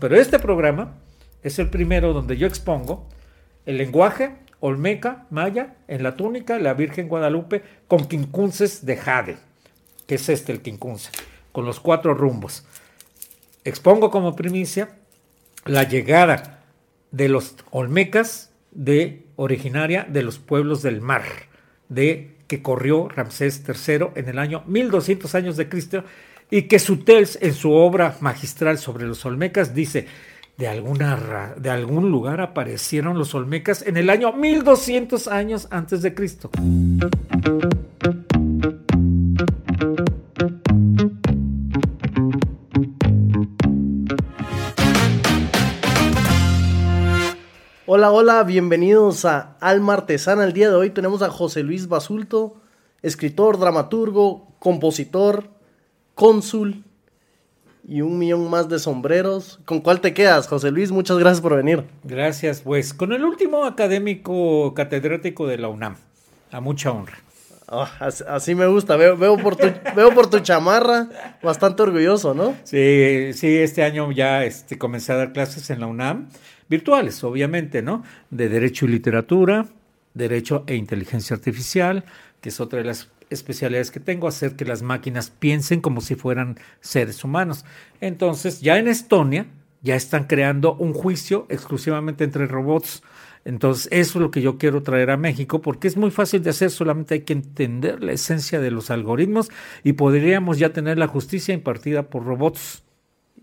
pero este programa es el primero donde yo expongo el lenguaje olmeca, maya, en la túnica, la Virgen Guadalupe, con quincunces de jade, que es este el quincunce, con los cuatro rumbos. Expongo como primicia la llegada de los olmecas de originaria de los pueblos del mar, de que corrió Ramsés III en el año 1200 años de Cristo y que Sutels en su obra magistral sobre los olmecas dice de, alguna, de algún lugar aparecieron los olmecas en el año 1200 años antes de Cristo. Hola, hola, bienvenidos a Alma Artesana. El día de hoy tenemos a José Luis Basulto, escritor, dramaturgo, compositor, cónsul y un millón más de sombreros. ¿Con cuál te quedas, José Luis? Muchas gracias por venir. Gracias, pues con el último académico catedrático de la UNAM. A mucha honra. Ah, así, me gusta, veo, veo, por tu, veo por tu chamarra, bastante orgulloso, ¿no? Sí, sí, este año ya este, comencé a dar clases en la UNAM virtuales, obviamente, ¿no? De Derecho y Literatura, Derecho e Inteligencia Artificial, que es otra de las especialidades que tengo, hacer que las máquinas piensen como si fueran seres humanos. Entonces, ya en Estonia, ya están creando un juicio exclusivamente entre robots. Entonces, eso es lo que yo quiero traer a México, porque es muy fácil de hacer, solamente hay que entender la esencia de los algoritmos y podríamos ya tener la justicia impartida por robots.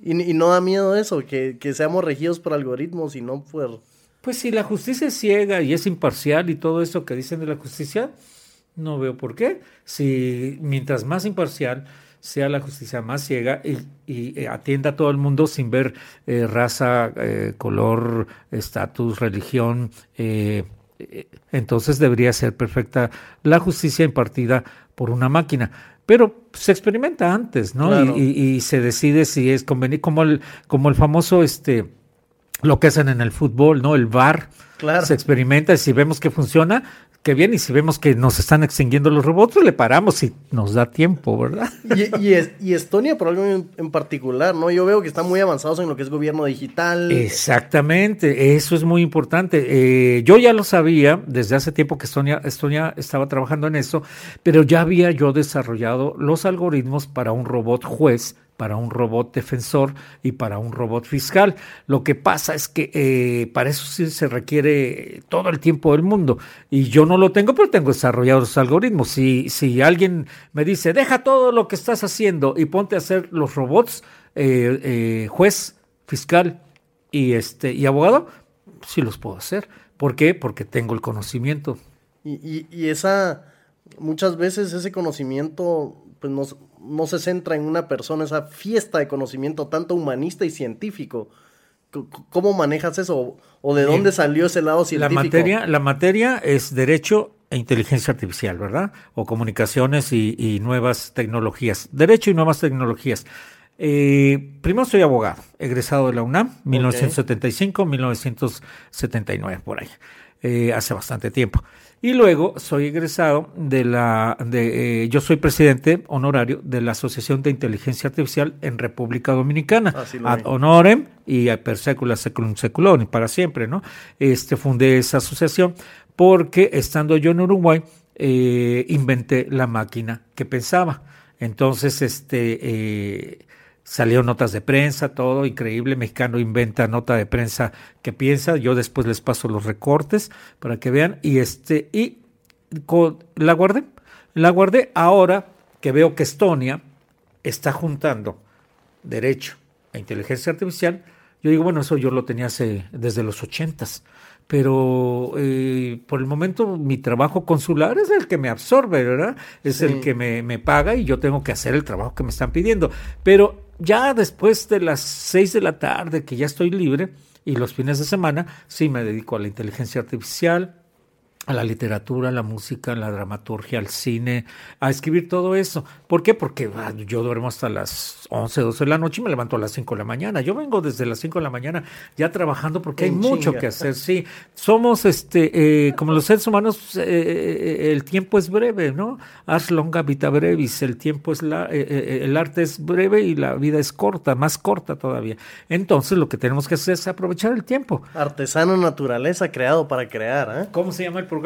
Y, no da miedo eso, que, seamos regidos por algoritmos y no por... Pues si la justicia es ciega y es imparcial y todo eso que dicen de la justicia, no veo por qué. Si mientras más imparcial sea la justicia más ciega y, eh, atienda a todo el mundo sin ver eh, raza, eh, color, estatus, religión, entonces debería ser perfecta la justicia impartida por una máquina pero se experimenta antes, ¿no? Y, se decide si es conveniente, como el, como el famoso, este, lo que hacen en el fútbol, ¿no? El VAR. Claro. Se experimenta y si vemos que funciona, qué bien, y si vemos que nos están extinguiendo los robots, pues le paramos y nos da tiempo, ¿verdad? Y, y, Estonia, por algo en, particular, ¿no? Yo veo que están muy avanzados en lo que es gobierno digital. Exactamente, eso es muy importante. Eh, yo ya lo sabía desde hace tiempo que Estonia, Estonia estaba trabajando en eso, pero ya había yo desarrollado los algoritmos para un robot juez para un robot defensor y para un robot fiscal. Lo que pasa es que eh, para eso sí se requiere todo el tiempo del mundo y yo no lo tengo, pero tengo desarrollados algoritmos. Si, si alguien me dice, deja todo lo que estás haciendo y ponte a hacer los robots eh, eh, juez, fiscal y, este, y abogado, sí los puedo hacer. ¿Por qué? Porque tengo el conocimiento. Y, y, y esa, muchas veces ese conocimiento pues no, no se centra en una persona, esa fiesta de conocimiento tanto humanista y científico. ¿Cómo manejas eso? ¿O de dónde salió ese lado científico? La materia, la materia es derecho e inteligencia artificial, ¿verdad? O comunicaciones y, nuevas tecnologías. Derecho y nuevas tecnologías. Eh, primero soy abogado, egresado de la UNAM, 1975, 1979, por ahí, eh, hace bastante tiempo. Y luego soy egresado de la, de, eh, yo soy presidente honorario de la Asociación de Inteligencia Artificial en República Dominicana, ad honorem y a per secula seculum y para siempre, ¿no? Este, fundé esa asociación porque estando yo en Uruguay, eh, inventé la máquina que pensaba. Entonces, este, eh, Salieron notas de prensa, todo increíble. Mexicano inventa nota de prensa que piensa. Yo después les paso los recortes para que vean. Y este, y la guardé. La guardé ahora que veo que Estonia está juntando derecho e inteligencia artificial. Yo digo, bueno, eso yo lo tenía hace, desde los ochentas pero eh, por el momento mi trabajo consular es el que me absorbe, ¿verdad? Es el que me, me, paga y yo tengo que hacer el trabajo que me están pidiendo. Pero ya después de las seis de la tarde, que ya estoy libre, y los fines de semana, sí me dedico a la inteligencia artificial, a la literatura, a la música, a la dramaturgia, al cine, a escribir todo eso. ¿Por qué? Porque ah, yo duermo hasta las 11, 12 de la noche y me levanto a las 5 de la mañana. Yo vengo desde las 5 de la mañana ya trabajando porque hay mucho que hacer. Sí, somos, este, eh, como los seres humanos, eh, eh, el tiempo es breve, ¿no? Ars longa vita brevis, el tiempo es la, el arte es breve y la vida es corta, más corta todavía. Entonces lo que tenemos que hacer es aprovechar el tiempo. Artesano naturaleza creado para crear, ¿eh? ¿Cómo se llama el programa?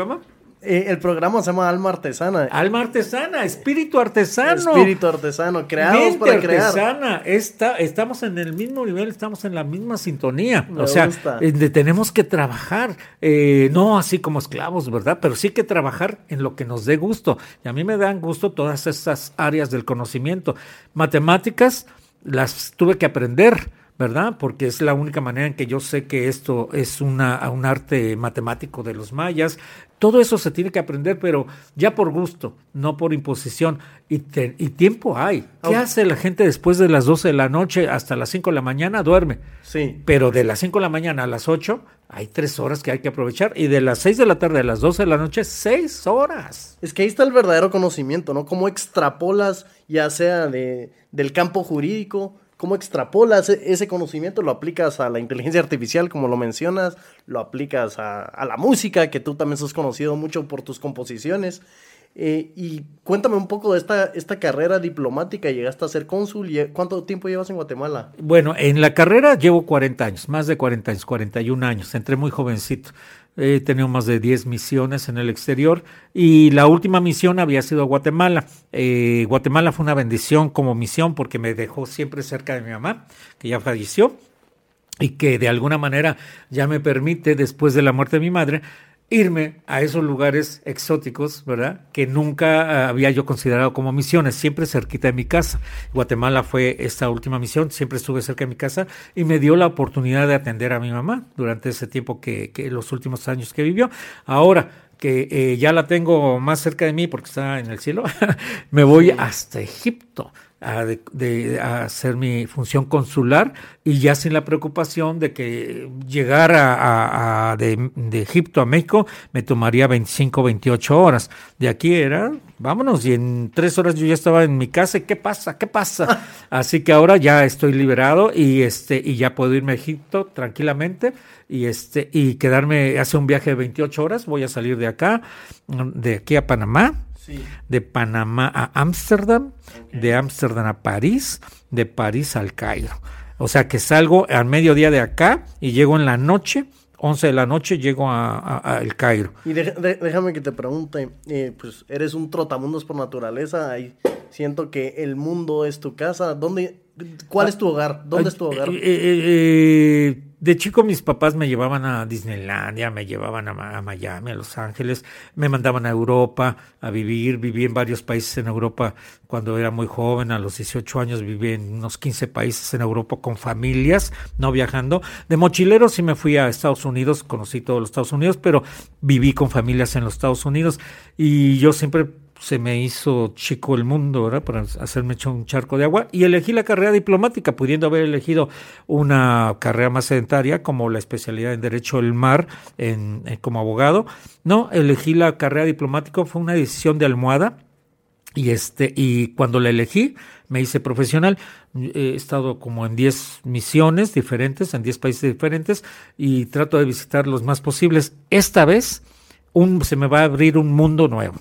Eh, el programa se llama Alma Artesana. Alma Artesana, espíritu artesano. Espíritu artesano, creados para artesana. Está, estamos en el mismo nivel, estamos en la misma sintonía. o sea, eh, tenemos que trabajar, eh, no así como esclavos, ¿verdad? Pero sí que trabajar en lo que nos dé gusto. Y a mí me dan gusto todas estas áreas del conocimiento. Matemáticas las tuve que aprender ¿verdad? Porque es la única manera en que yo sé que esto es una, un arte matemático de los mayas. Todo eso se tiene que aprender, pero ya por gusto, no por imposición. Y, y tiempo hay. ¿Qué hace la gente después de las 12 de la noche hasta las 5 de la mañana? Duerme. Sí. Pero de las 5 de la mañana a las 8 hay tres horas que hay que aprovechar. Y de las 6 de la tarde a las 12 de la noche, 6 horas. Es que ahí está el verdadero conocimiento, ¿no? Cómo extrapolas, ya sea de, del campo jurídico cómo extrapolas e-, ese conocimiento, lo aplicas a la inteligencia artificial, como lo mencionas, lo aplicas a, la música, que tú también sos conocido mucho por tus composiciones. Eh, y cuéntame un poco de esta, esta carrera diplomática, llegaste a ser cónsul, ¿cuánto tiempo llevas en Guatemala? Bueno, en la carrera llevo 40 años, más de 40 años, 41 años, entré muy jovencito. He tenido más de 10 misiones en el exterior y la última misión había sido a Guatemala. Eh, Guatemala fue una bendición como misión porque me dejó siempre cerca de mi mamá, que ya falleció y que de alguna manera ya me permite, después de la muerte de mi madre, irme a esos lugares exóticos, ¿verdad? Que nunca ah, había yo considerado como misiones, siempre cerquita de mi casa. Guatemala fue esta última misión, siempre estuve cerca de mi casa y me dio la oportunidad de atender a mi mamá durante ese tiempo que, que los últimos años que vivió. Ahora que eh, ya la tengo más cerca de mí porque está en el cielo, me voy hasta Egipto a, de, hacer mi función consular y ya sin la preocupación de que llegar a, de, de, Egipto a México me tomaría 25, 28 horas. De aquí era, vámonos, y en tres horas yo ya estaba en mi casa. ¿Qué pasa? ¿Qué pasa? Así que ahora ya estoy liberado y, este, y ya puedo irme a Egipto tranquilamente y, este, y quedarme, hace un viaje de 28 horas. Voy a salir de acá, de aquí a Panamá de Panamá a Ámsterdam, de Ámsterdam a París, de París al Cairo. O sea que salgo al mediodía de acá y llego en la noche, 11 de la noche, llego a, El Cairo. Y déjame que te pregunte, eh, pues eres un trotamundos por naturaleza, y siento que el mundo es tu casa. ¿Dónde, ¿Cuál es tu hogar? ¿Dónde es tu hogar? Eh, eh, de chico mis papás me llevaban a Disneylandia, me llevaban a, Miami, a Los Ángeles, me mandaban a Europa a vivir, viví en varios países en Europa cuando era muy joven, a los 18 años viví en unos 15 países en Europa con familias, no viajando. De mochilero sí me fui a Estados Unidos, conocí todos los Estados Unidos, pero viví con familias en los Estados Unidos y yo siempre se me hizo chico el mundo, ¿verdad? Para hacerme un charco de agua y elegí la carrera diplomática, pudiendo haber elegido una carrera más sedentaria como la especialidad en Derecho del Mar en, como abogado. No, elegí la carrera diplomática, fue una decisión de almohada y, este, y cuando la elegí me hice profesional. He estado como en 10 misiones diferentes, en 10 países diferentes y trato de visitar los más posibles. Esta vez un, se me va a abrir un mundo nuevo.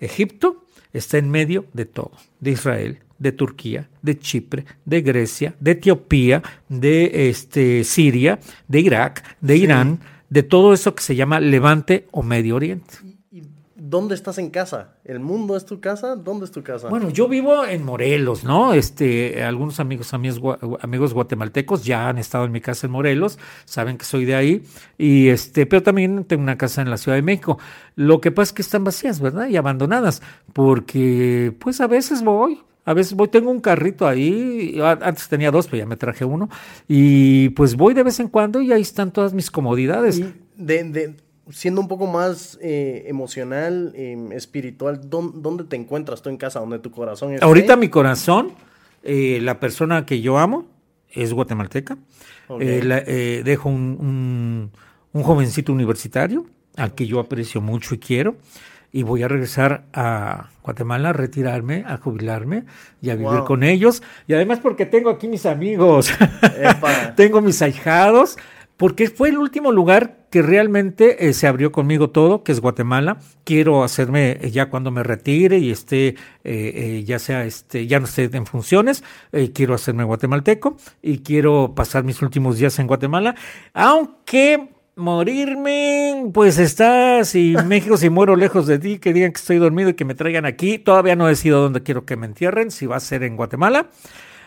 Egipto está en medio de todo, de Israel, de Turquía, de Chipre, de Grecia, de Etiopía, de este, Siria, de Irak, de Irán, de todo eso que se llama Levante o Medio Oriente. ¿Dónde estás en casa? ¿El mundo es tu casa? ¿Dónde es tu casa? Bueno, yo vivo en Morelos, ¿no? Este, algunos amigos, amigos, amigos guatemaltecos ya han estado en mi casa en Morelos, saben que soy de ahí, y este, pero también tengo una casa en la Ciudad de México. Lo que pasa es que están vacías, ¿verdad? Y abandonadas, porque pues a veces voy, a veces voy, tengo un carrito ahí, antes tenía dos, pero ya me traje uno, y pues voy de vez en cuando y ahí están todas mis comodidades. de, de, siendo un poco más eh, emocional, em, espiritual, ¿dónde, te encuentras tú en casa? ¿Dónde tu corazón está? Ahorita mi corazón, eh, la persona que yo amo es guatemalteca. Eh, dejo un, un, jovencito universitario al que yo aprecio mucho y quiero y voy a regresar a Guatemala a retirarme, a jubilarme y a vivir con ellos. Y además porque tengo aquí mis amigos, tengo mis ahijados, porque fue el último lugar que realmente eh, se abrió conmigo todo, que es Guatemala. Quiero hacerme eh, ya cuando me retire y esté, eh, ya sea, este, ya no esté en funciones, quiero hacerme guatemalteco y quiero pasar mis últimos días en Guatemala, aunque morirme, pues está, si México, si muero lejos de ti, que digan que estoy dormido y que me traigan aquí. Todavía no decidido dónde quiero que me entierren, si va a ser en Guatemala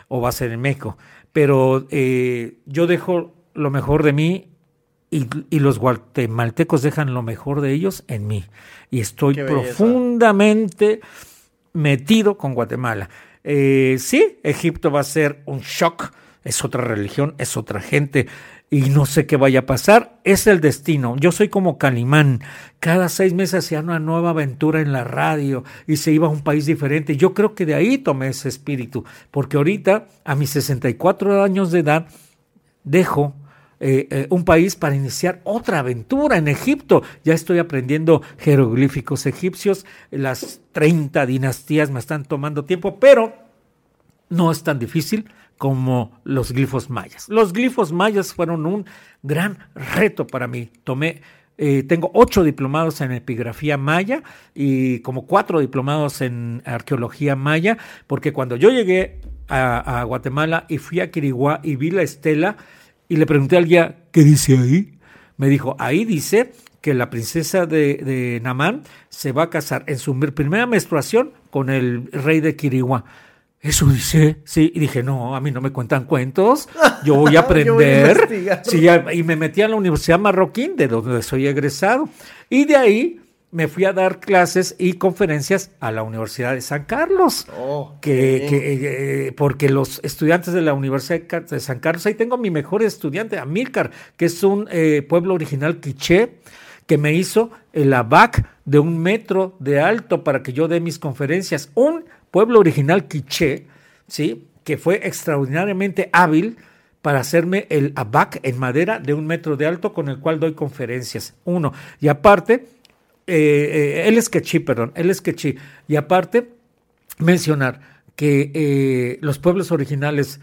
o va a ser en México. Pero eh, yo dejo lo mejor de mí y, los guatemaltecos dejan lo mejor de ellos en mí. Y estoy profundamente metido con Guatemala. Eh, sí, Egipto va a ser un shock, es otra religión, es otra gente y no sé qué vaya a pasar. Es el destino. Yo soy como Calimán. Cada seis meses hacía una nueva aventura en la radio y se iba a un país diferente. Yo creo que de ahí tomé ese espíritu, porque ahorita, a mis 64 años de edad, dejo eh, eh, un país para iniciar otra aventura en Egipto. Ya estoy aprendiendo jeroglíficos egipcios. Las 30 dinastías me están tomando tiempo, pero no es tan difícil como los glifos mayas. Los glifos mayas fueron un gran reto para mí. Tomé, eh, tengo ocho diplomados en epigrafía maya y como cuatro diplomados en arqueología maya, porque cuando yo llegué a, Guatemala y fui a Quiriguá y vi la estela y le pregunté al guía, ¿qué dice ahí? Me dijo, ahí dice que la princesa de, de Namán se va a casar en su primera menstruación con el rey de Quiriguá. Eso dice, sí, y dije, no, a mí no me cuentan cuentos, yo voy a aprender. y me metí a la Universidad Marroquín, de donde soy egresado, y de ahí me fui a dar clases y conferencias a la Universidad de San Carlos, oh, que, eh, porque los estudiantes de la Universidad de San Carlos, ahí tengo mi mejor estudiante, Amílcar, que es un eh, pueblo original quiché, que me hizo el ABAC de un metro de alto para que yo dé mis conferencias, un pueblo original quiché, ¿sí? que fue extraordinariamente hábil para hacerme el abac en madera de un metro de alto con el cual doy conferencias. Uno. Y aparte, eh, eh, él es quechí, perdón, es quechí. Y aparte, mencionar que eh, los pueblos originales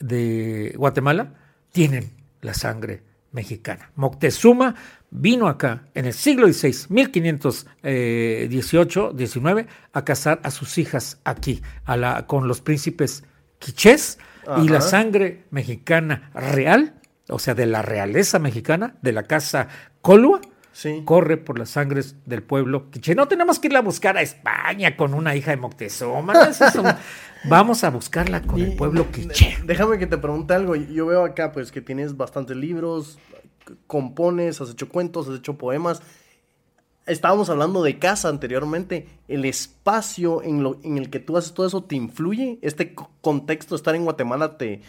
de Guatemala tienen la sangre mexicana. Moctezuma vino acá en el siglo XVI, 1518-19, a casar a sus hijas aquí, a la, con los príncipes quichés y la sangre mexicana real, o sea, de la realeza mexicana, de la casa Colua, corre por las sangres del pueblo quiché. No tenemos que irla a buscar a España con una hija de Moctezuma. Vamos a buscarla con el pueblo quiché. Déjame que te pregunte algo. Yo veo acá pues que tienes bastantes libros, compones, has hecho cuentos, has hecho poemas. Estábamos hablando de casa anteriormente. ¿El espacio en, lo, en el que tú haces todo eso te influye? ¿Este contexto, estar en Guatemala, te,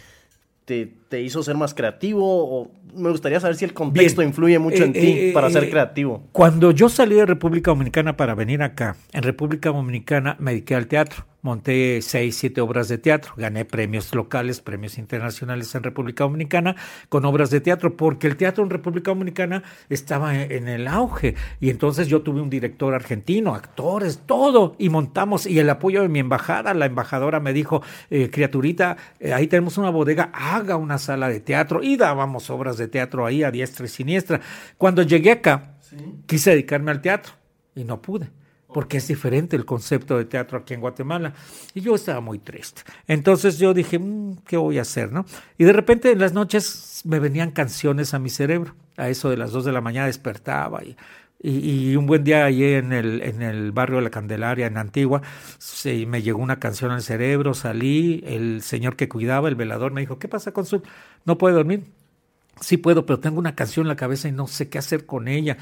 te, hizo ser más creativo? O me gustaría saber si el contexto influye mucho en eh, ti eh, para ser eh, creativo. Cuando yo salí de República Dominicana para venir acá, en República Dominicana me dediqué al teatro monté seis, siete obras de teatro, gané premios locales, premios internacionales en República Dominicana con obras de teatro, porque el teatro en República Dominicana estaba en el auge y entonces yo tuve un director argentino, actores, todo, y montamos, y el apoyo de mi embajada, la embajadora me dijo, criaturita, ahí tenemos una bodega, haga una sala de teatro, y dábamos obras de teatro ahí a diestra y siniestra. Cuando llegué acá, quise dedicarme al teatro y no pude porque es diferente el concepto de teatro aquí en Guatemala. Y yo estaba muy triste. Entonces yo dije, mm, ¿qué voy a hacer? ¿no? Y de repente en las noches me venían canciones a mi cerebro. A eso de las dos de la mañana despertaba y, y, un buen día allí en el, en el barrio de la Candelaria, en Antigua, se, me llegó una canción al cerebro, salí, el señor que cuidaba, el velador, me dijo, ¿qué pasa con su...? No puede dormir. Sí puedo, pero tengo una canción en la cabeza y no sé qué hacer con ella.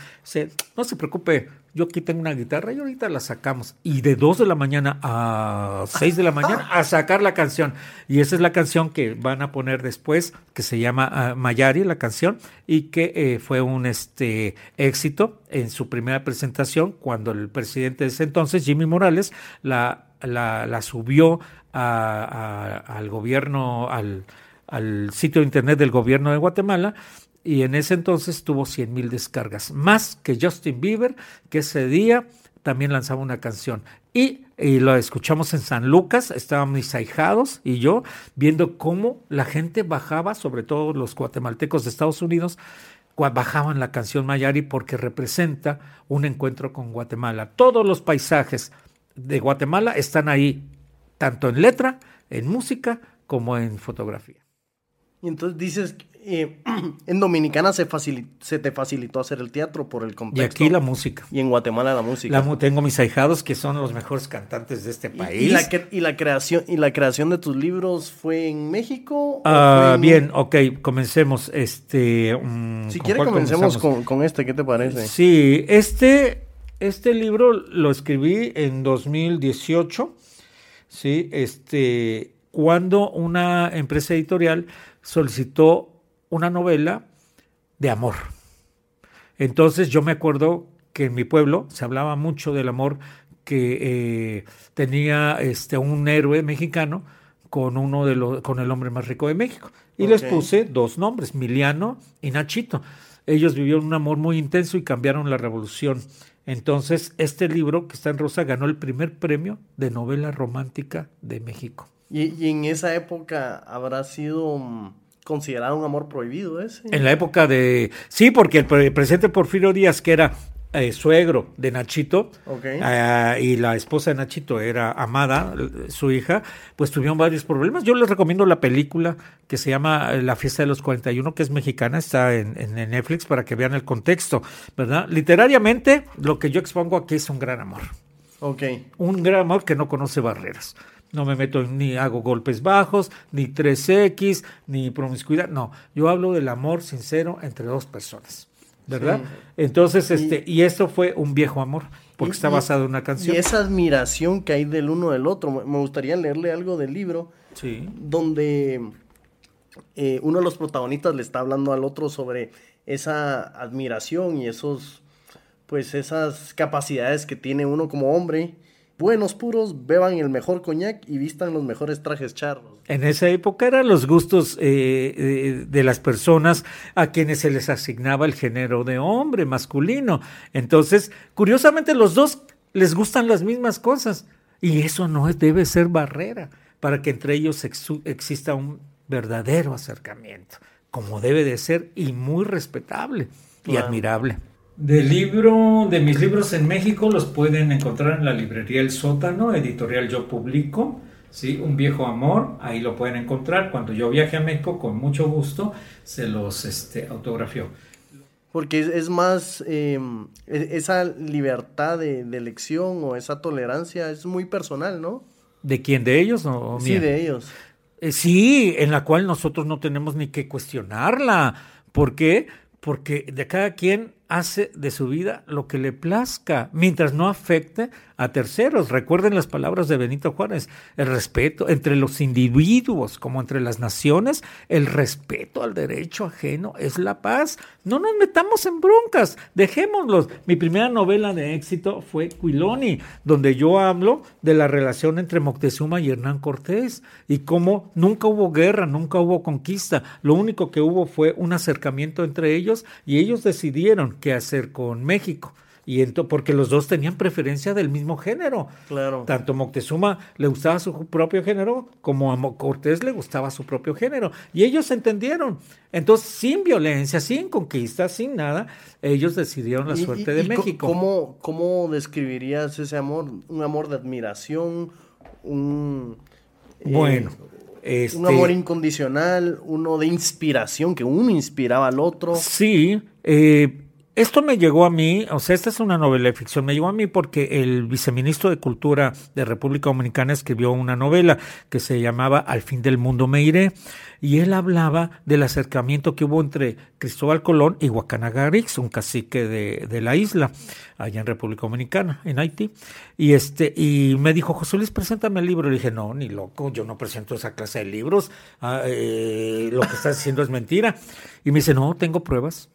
no se preocupe, yo aquí tengo una guitarra y ahorita la sacamos. Y de 2 de la mañana a 6 de la mañana a sacar la canción. Y esa es la canción que van a poner después, que se llama ah, Mayari, la canción, y que eh, fue un este, éxito en su primera presentación cuando el presidente de ese entonces, Jimmy Morales, la, la, subió al gobierno, al, al sitio de internet del gobierno de Guatemala y en ese entonces tuvo 100 mil descargas, más que Justin Bieber, que ese día también lanzaba una canción. Y, y, lo escuchamos en San Lucas, estaban mis ahijados y yo viendo cómo la gente bajaba, sobre todo los guatemaltecos de Estados Unidos, bajaban la canción Mayari porque representa un encuentro con Guatemala. Todos los paisajes de Guatemala están ahí, tanto en letra, en música, como en fotografía. Y entonces dices, eh, en Dominicana se, se te facilitó hacer el teatro por el contexto. Y aquí la música. Y en Guatemala la música. tengo mis ahijados que son los mejores cantantes de este país. ¿Y, la, y la, creación, ¿Y la creación de tus libros fue en México? Ah, bien, ok, comencemos. Este, mm, si quiere comencemos con, con, este, ¿qué te parece? Sí, este, este libro lo escribí en 2018, ¿sí? Este, cuando una empresa editorial solicitó una novela de amor. Entonces yo me acuerdo que en mi pueblo se hablaba mucho del amor que eh, tenía este, un héroe mexicano con uno de los, con el hombre más rico de México. Y les puse dos nombres, Miliano y Nachito. Ellos vivieron un amor muy intenso y cambiaron la revolución. Entonces, este libro que está en rosa ganó el primer premio de novela romántica de México. Y, y en esa época habrá sido mm, considerado un amor prohibido ese. En la época de... Sí, porque el presidente Porfirio Díaz, que era eh, suegro de Nachito, eh, y la esposa de Nachito era Amada, su hija, pues tuvieron varios problemas. Yo les recomiendo la película que se llama La fiesta de los 41, que es mexicana, está en, en Netflix para que vean el contexto, ¿verdad? Literariamente, lo que yo expongo aquí es un gran amor. Ok. Un gran amor que no conoce barreras. No me meto ni hago golpes bajos, ni 3X, ni promiscuidad. No, yo hablo del amor sincero entre dos personas. ¿Verdad? Entonces, este, y, esto fue un viejo amor, porque está basado en una canción. Y esa admiración que hay del uno del otro. Me gustaría leerle algo del libro. Sí. Donde eh, uno de los protagonistas le está hablando al otro sobre esa admiración y esos, pues esas capacidades que tiene uno como hombre buenos puros, beban el mejor coñac y vistan los mejores trajes charros. En esa época eran los gustos eh, eh, de las personas a quienes se les asignaba el género de hombre masculino. Entonces, curiosamente, los dos les gustan las mismas cosas y eso no debe ser barrera para que entre ellos exista un verdadero acercamiento, como debe de ser y muy respetable y admirable. Del libro, de mis libros en México los pueden encontrar en la librería El Sótano, editorial Yo Publico, ¿sí? Un viejo amor, ahí lo pueden encontrar. Cuando yo viaje a México, con mucho gusto, se los este, autografió. Porque es, más, em, e, esa libertad de, elección o esa tolerancia es muy personal, ¿no? ¿De quién? ¿De ellos o, Sí, de ellos. Eh, sí, en la cual nosotros no tenemos ni que cuestionarla. ¿Por qué? Porque de cada quien hace de su vida lo que le plazca, mientras no afecte a terceros. Recuerden las palabras de Benito Juárez, el respeto entre los individuos como entre las naciones, el respeto al derecho ajeno es la paz. No nos metamos en broncas, dejémoslos. Mi primera novela de éxito fue Quiloni, donde yo hablo de la relación entre Moctezuma y Hernán Cortés y cómo nunca hubo guerra, nunca hubo conquista. Lo único que hubo fue un acercamiento entre ellos y ellos decidieron qué hacer con México. Y porque los dos tenían preferencia del mismo género. Claro. Tanto Moctezuma le gustaba su propio género, como a Cortés le gustaba su propio género. Y ellos se entendieron. Entonces, sin violencia, sin conquista, sin nada, ellos decidieron la suerte de México. ¿cómo, ¿Cómo describirías ese amor? ¿Un amor de admiración? ¿Un. Eh, bueno. un amor este incondicional, uno de inspiración, que uno inspiraba al otro. Sí, eh, esto me llegó a mí, o sea, esta es una novela de ficción, me llegó a mí porque el viceministro de Cultura de República Dominicana escribió una novela que se llamaba Al fin del mundo me iré, y él hablaba del acercamiento que hubo entre Cristóbal Colón y Guacanagarix, un cacique de, la isla, allá en República Dominicana, en Haití, y este, y me dijo, José Luis, preséntame el libro, le dije, no, ni loco, yo no presento esa clase de libros, ah, eh, lo que estás diciendo es mentira, y me dice, no, tengo pruebas,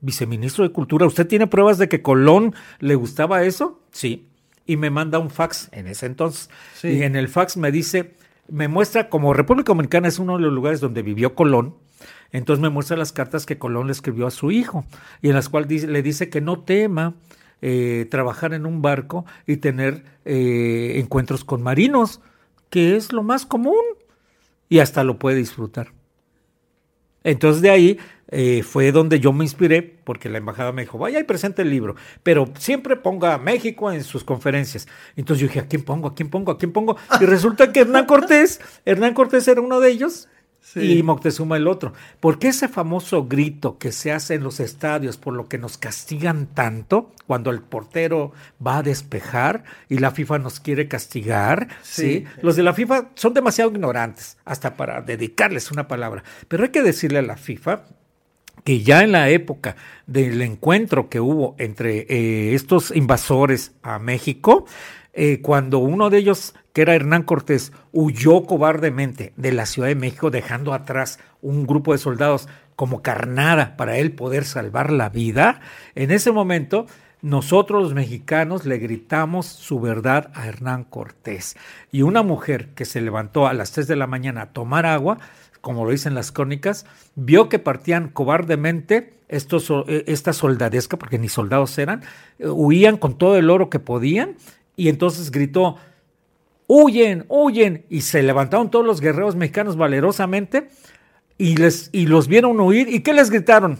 viceministro de Cultura, ¿usted tiene pruebas de que Colón le gustaba eso? Sí. Y me manda un fax en ese entonces. Y en el fax me dice, me muestra como República Dominicana es uno de los lugares donde vivió Colón. Entonces me muestra las cartas que Colón le escribió a su hijo y en las cuales le dice que no tema eh, trabajar en un barco y tener eh, encuentros con marinos, que es lo más común y hasta lo puede disfrutar. Entonces de ahí eh, fue donde yo me inspiré, porque la embajada me dijo, vaya y presente el libro, pero siempre ponga a México en sus conferencias. Entonces yo dije, ¿a quién pongo? ¿A quién pongo? ¿A quién pongo? Y resulta que Hernán Cortés, Hernán Cortés era uno de ellos, y Moctezuma el otro. ¿Por qué ese famoso grito que se hace en los estadios por lo que nos castigan tanto cuando el portero va a despejar y la FIFA nos quiere castigar? Sí. Los de la FIFA son demasiado ignorantes hasta para dedicarles una palabra. Pero hay que decirle a la FIFA que ya en la época del encuentro que hubo entre eh, estos invasores a México, eh, cuando uno de ellos, que era Hernán Cortés, huyó cobardemente de la Ciudad de México, dejando atrás un grupo de soldados como carnada para él poder salvar la vida, en ese momento nosotros los mexicanos le gritamos su verdad a Hernán Cortés. Y una mujer que se levantó a las 3 de la mañana a tomar agua, como lo dicen las crónicas, vio que partían cobardemente estos, eh, esta soldadesca, porque ni soldados eran, eh, huían con todo el oro que podían y entonces gritó, huyen, huyen, y se levantaron todos los guerreros mexicanos valerosamente y, les, y los vieron huir. ¿Y qué les gritaron?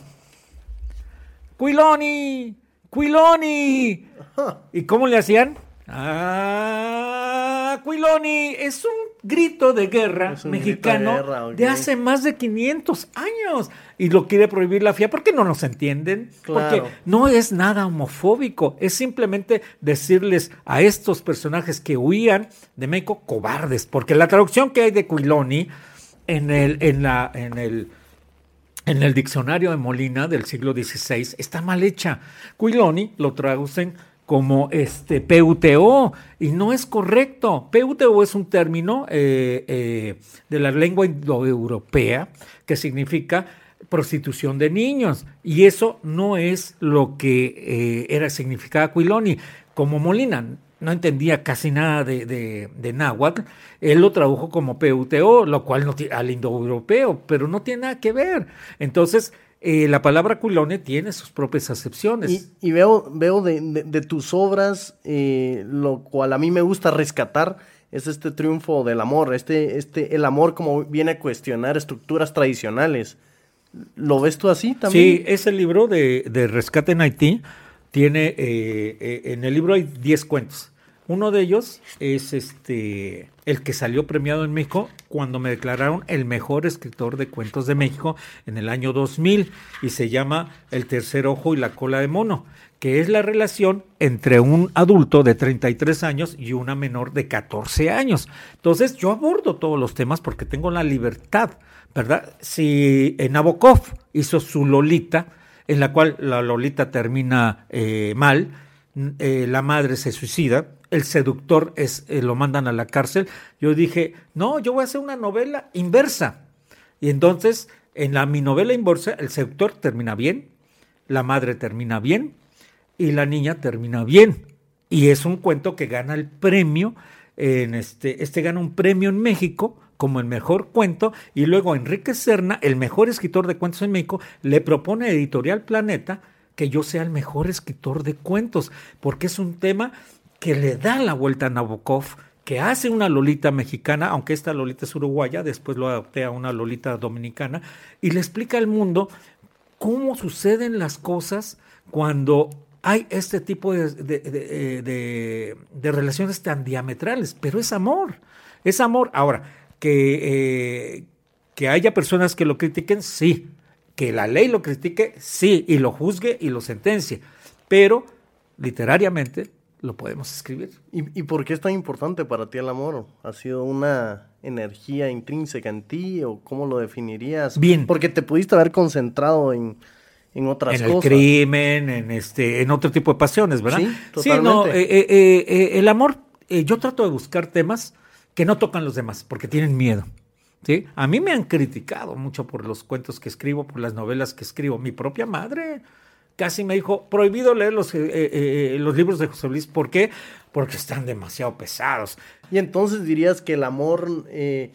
Quiloni, Quiloni. ¿Y cómo le hacían? Ah, Quiloni es un grito de guerra mexicano de, hace más de 500 años y lo quiere prohibir la FIA porque no nos entienden, porque no es nada homofóbico, es simplemente decirles a estos personajes que huían de México cobardes, porque la traducción que hay de Quiloni en el en la en el en el diccionario de Molina del siglo XVI está mal hecha. Quiloni lo traducen como este PUTO y no es correcto. PUTO es un término eh, eh, de la lengua indoeuropea que significa prostitución de niños y eso no es lo que eh, era significaba Quiloni. Como Molina no entendía casi nada de, de, náhuatl, él lo tradujo como PUTO, lo cual no tiene al indoeuropeo, pero no tiene nada que ver. Entonces, eh, la palabra culone tiene sus propias acepciones. Y, veo, veo de, tus obras, eh, lo cual a mí me gusta rescatar, es este triunfo del amor, este, este, el amor como viene a cuestionar estructuras tradicionales. ¿Lo ves tú así también? Sí, ese libro de, Rescate en Haití tiene, eh, en el libro hay 10 cuentos. Uno de ellos es este el que salió premiado en México cuando me declararon el mejor escritor de cuentos de México en el año 2000 y se llama El tercer ojo y la cola de mono, que es la relación entre un adulto de 33 años y una menor de 14 años. Entonces yo abordo todos los temas porque tengo la libertad, ¿verdad? Si Nabokov hizo su Lolita, en la cual la Lolita termina eh, mal, eh, la madre se suicida, el seductor es, eh, lo mandan a la cárcel. Yo dije, no, yo voy a hacer una novela inversa. Y entonces, en la, mi novela inversa, el seductor termina bien, la madre termina bien y la niña termina bien. Y es un cuento que gana el premio, en este, este gana un premio en México como el mejor cuento y luego Enrique Serna, el mejor escritor de cuentos en México, le propone a Editorial Planeta que yo sea el mejor escritor de cuentos, porque es un tema que le da la vuelta a Nabokov, que hace una Lolita mexicana, aunque esta Lolita es uruguaya, después lo adopté a una Lolita dominicana, y le explica al mundo cómo suceden las cosas cuando hay este tipo de, de, de, relaciones tan diametrales, pero es amor, es amor. Ahora, que, eh, que haya personas que lo critiquen, sí, que la ley lo critique, sí, y lo juzgue y lo sentencie, pero literariamente lo podemos escribir. ¿Y, por qué es tan importante para ti el amor? ¿Ha sido una energía intrínseca en ti o cómo lo definirías? Bien. Porque te pudiste haber concentrado en, en otras cosas. En el crimen, en, este, en otro tipo de pasiones, ¿verdad? Sí, totalmente. Eh, eh, eh, el amor, yo trato de buscar temas que no tocan los demás porque tienen miedo. ¿Sí? A mí me han criticado mucho por los cuentos que escribo, por las novelas que escribo. Mi propia madre casi me dijo, prohibido leer los, eh, eh, eh, libros de José Luis. ¿Por qué? Porque están demasiado pesados. Y entonces dirías que el amor, te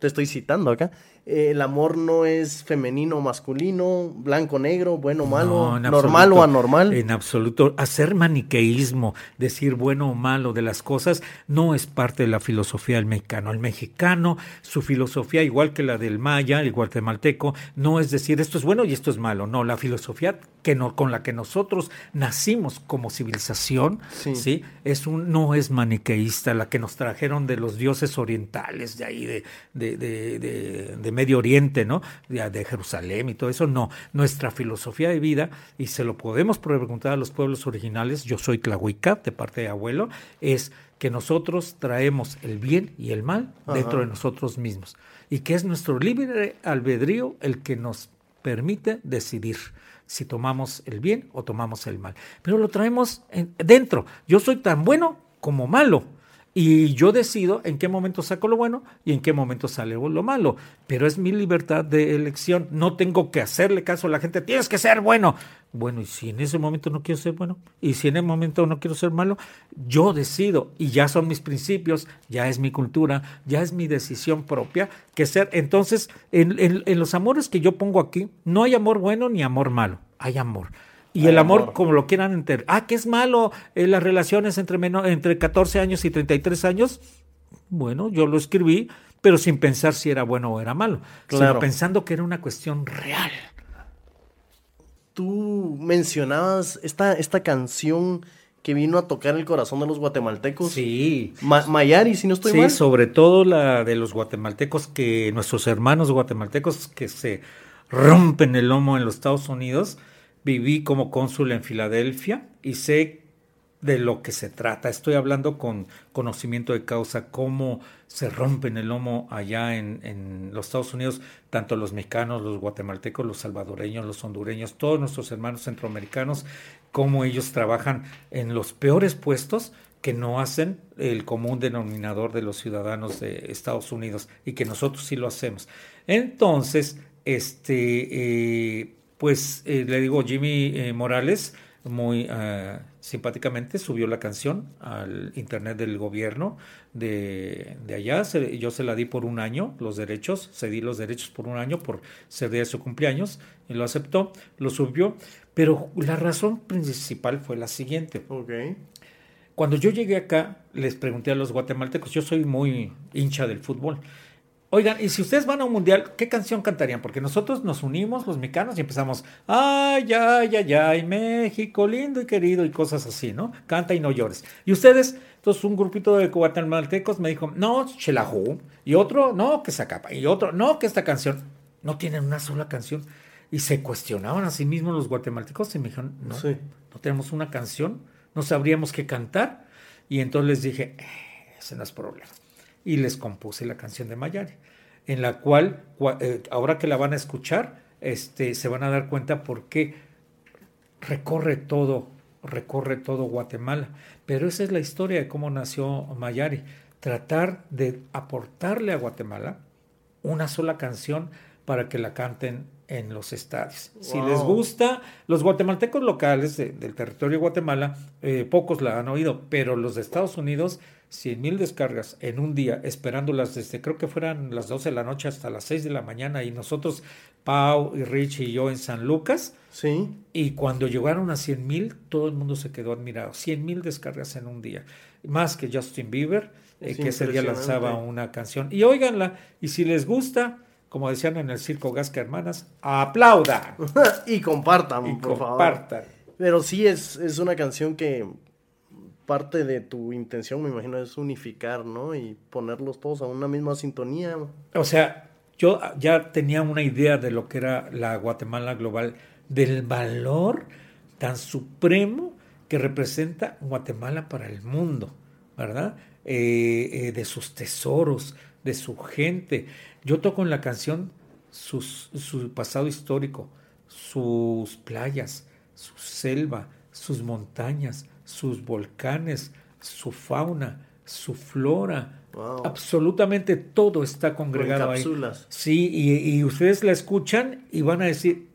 estoy citando acá, eh, el amor no es femenino o masculino, blanco negro, bueno o malo, normal o anormal. En absoluto. Hacer maniqueísmo, decir bueno o malo de las cosas, no es parte de la filosofía del mexicano. El mexicano, su filosofía, igual que la del maya, el guatemalteco, no es decir esto es bueno y esto es malo. No, la filosofía que no, con la que nosotros nacimos como civilización, sí. Es un, no es maniqueísta, la que nos trajeron de los dioses orientales, de ahí, de, de, de, de Medio Oriente, ¿no? De, Jerusalén y todo eso, no. Nuestra filosofía de vida, y se lo podemos preguntar a los pueblos originales, yo soy Tlahuica, de parte de abuelo, es que nosotros traemos el bien y el mal dentro de nosotros mismos. Y que es nuestro libre albedrío el que nos permite decidir si tomamos el bien o tomamos el mal. Pero lo traemos dentro. Yo soy tan bueno como malo. Y yo decido en qué momento saco lo bueno y en qué momento sale lo malo. Pero es mi libertad de elección. No tengo que hacerle caso a la gente. Tienes que ser bueno. Bueno, y si en ese momento no quiero ser bueno, y si en ese momento no quiero ser malo, yo decido. Y ya son mis principios, ya es mi cultura, ya es mi decisión propia que ser. Entonces, en, en los amores que yo pongo aquí, no hay amor bueno ni amor malo. Hay amor. Y el amor, como lo quieran entender. Ah, que es malo eh, las relaciones entre, entre 14 años y 33 años. Bueno, yo lo escribí, pero sin pensar si era bueno o era malo, sino pensando que era una cuestión real. Tú mencionabas esta, esta canción que vino a tocar el corazón de los guatemaltecos. Sí. Mayari, si no estoy mal. Sí, sobre todo la de los guatemaltecos, que nuestros hermanos guatemaltecos que se rompen el lomo en los Estados Unidos viví como cónsul en Filadelfia y sé de lo que se trata. Estoy hablando con conocimiento de causa, cómo se rompen el lomo allá en, los Estados Unidos, tanto los mexicanos, los guatemaltecos, los salvadoreños, los hondureños, todos nuestros hermanos centroamericanos, cómo ellos trabajan en los peores puestos que no hacen el común denominador de los ciudadanos de Estados Unidos y que nosotros sí lo hacemos. Entonces, este, eh, pues eh, le digo, Jimmy eh, Morales muy eh, simpáticamente subió la canción al internet del gobierno de, allá. yo se la di por un año, los derechos, cedí los derechos por un año por ser día de su cumpleaños y lo aceptó, lo subió. Pero la razón principal fue la siguiente. Cuando yo llegué acá, les pregunté a los guatemaltecos, yo soy muy hincha del fútbol. Oigan, y si ustedes van a un mundial, ¿qué canción cantarían? Porque nosotros nos unimos, los mexicanos, y empezamos, ay, ay, ay, ay, México, lindo y querido, y cosas así, ¿no? Canta y no llores. Y ustedes, entonces un grupito de guatemaltecos me dijo, no, Chelajú, y otro, no, que se acaba, y otro, no, que esta canción, no tienen una sola canción. Y se cuestionaban a sí mismos los guatemaltecos y me dijeron, no, no tenemos una canción, no sabríamos qué cantar. Y entonces les dije, eh, ese no es problema y les compuse la canción de Mayari, en la cual, eh, ahora que la van a escuchar, este, se van a dar cuenta por qué recorre todo, recorre todo Guatemala. Pero esa es la historia de cómo nació Mayari, tratar de aportarle a Guatemala una sola canción para que la canten en los estadios. Si les gusta, los guatemaltecos locales del territorio de Guatemala, eh, pocos la han oído, pero los de Estados Unidos 100 mil descargas en un día, esperándolas desde creo que fueran las 12 de la noche hasta las 6 de la mañana y nosotros, Pau y Rich y yo en San Lucas. Sí. Y cuando llegaron a 100 mil, todo el mundo se quedó admirado. 100 mil descargas en un día. Más que Justin Bieber, eh, que ese día lanzaba una canción. Y óiganla, y si les gusta, como decían en el circo Gasca Hermanas, aplaudan. y compartan, y por compartan. Pero sí es, es una canción que parte de tu intención, me imagino, es unificar, ¿no? Y ponerlos todos a una misma sintonía. O sea, yo ya tenía una idea de lo que era la Guatemala global, del valor tan supremo que representa Guatemala para el mundo, ¿verdad? Eh, eh, de sus tesoros, de su gente. Yo toco en la canción su pasado histórico, sus playas, su selva, sus montañas, sus volcanes, su fauna, su flora. Absolutamente todo está congregado ahí. Sí, y, ustedes la escuchan y van a decir,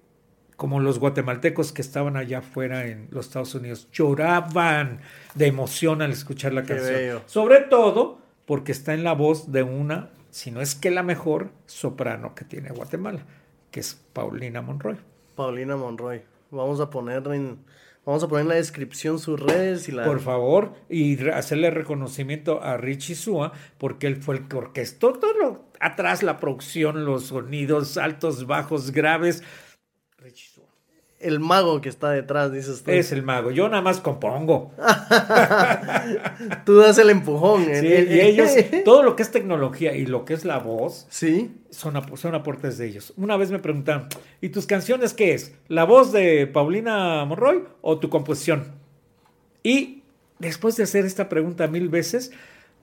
como los guatemaltecos que estaban allá afuera en los Estados Unidos, lloraban de emoción al escuchar la canción. Sobre todo porque está en la voz de una si no es que la mejor soprano que tiene Guatemala, que es Paulina Monroy. Paulina Monroy. Vamos a poner en, vamos a poner en la descripción sus redes y la... Por favor, y hacerle reconocimiento a Richie Sua, porque él fue el que orquestó todo lo, atrás, la producción, los sonidos altos, bajos, graves. Richie. El mago que está detrás, dices tú. Es el mago, yo nada más compongo. tú das el empujón. Sí, y ellos, todo lo que es tecnología y lo que es la voz, sí. son, son aportes de ellos. Una vez me preguntaron, ¿y tus canciones qué es? ¿La voz de Paulina Monroy o tu composición? Y después de hacer esta pregunta mil veces,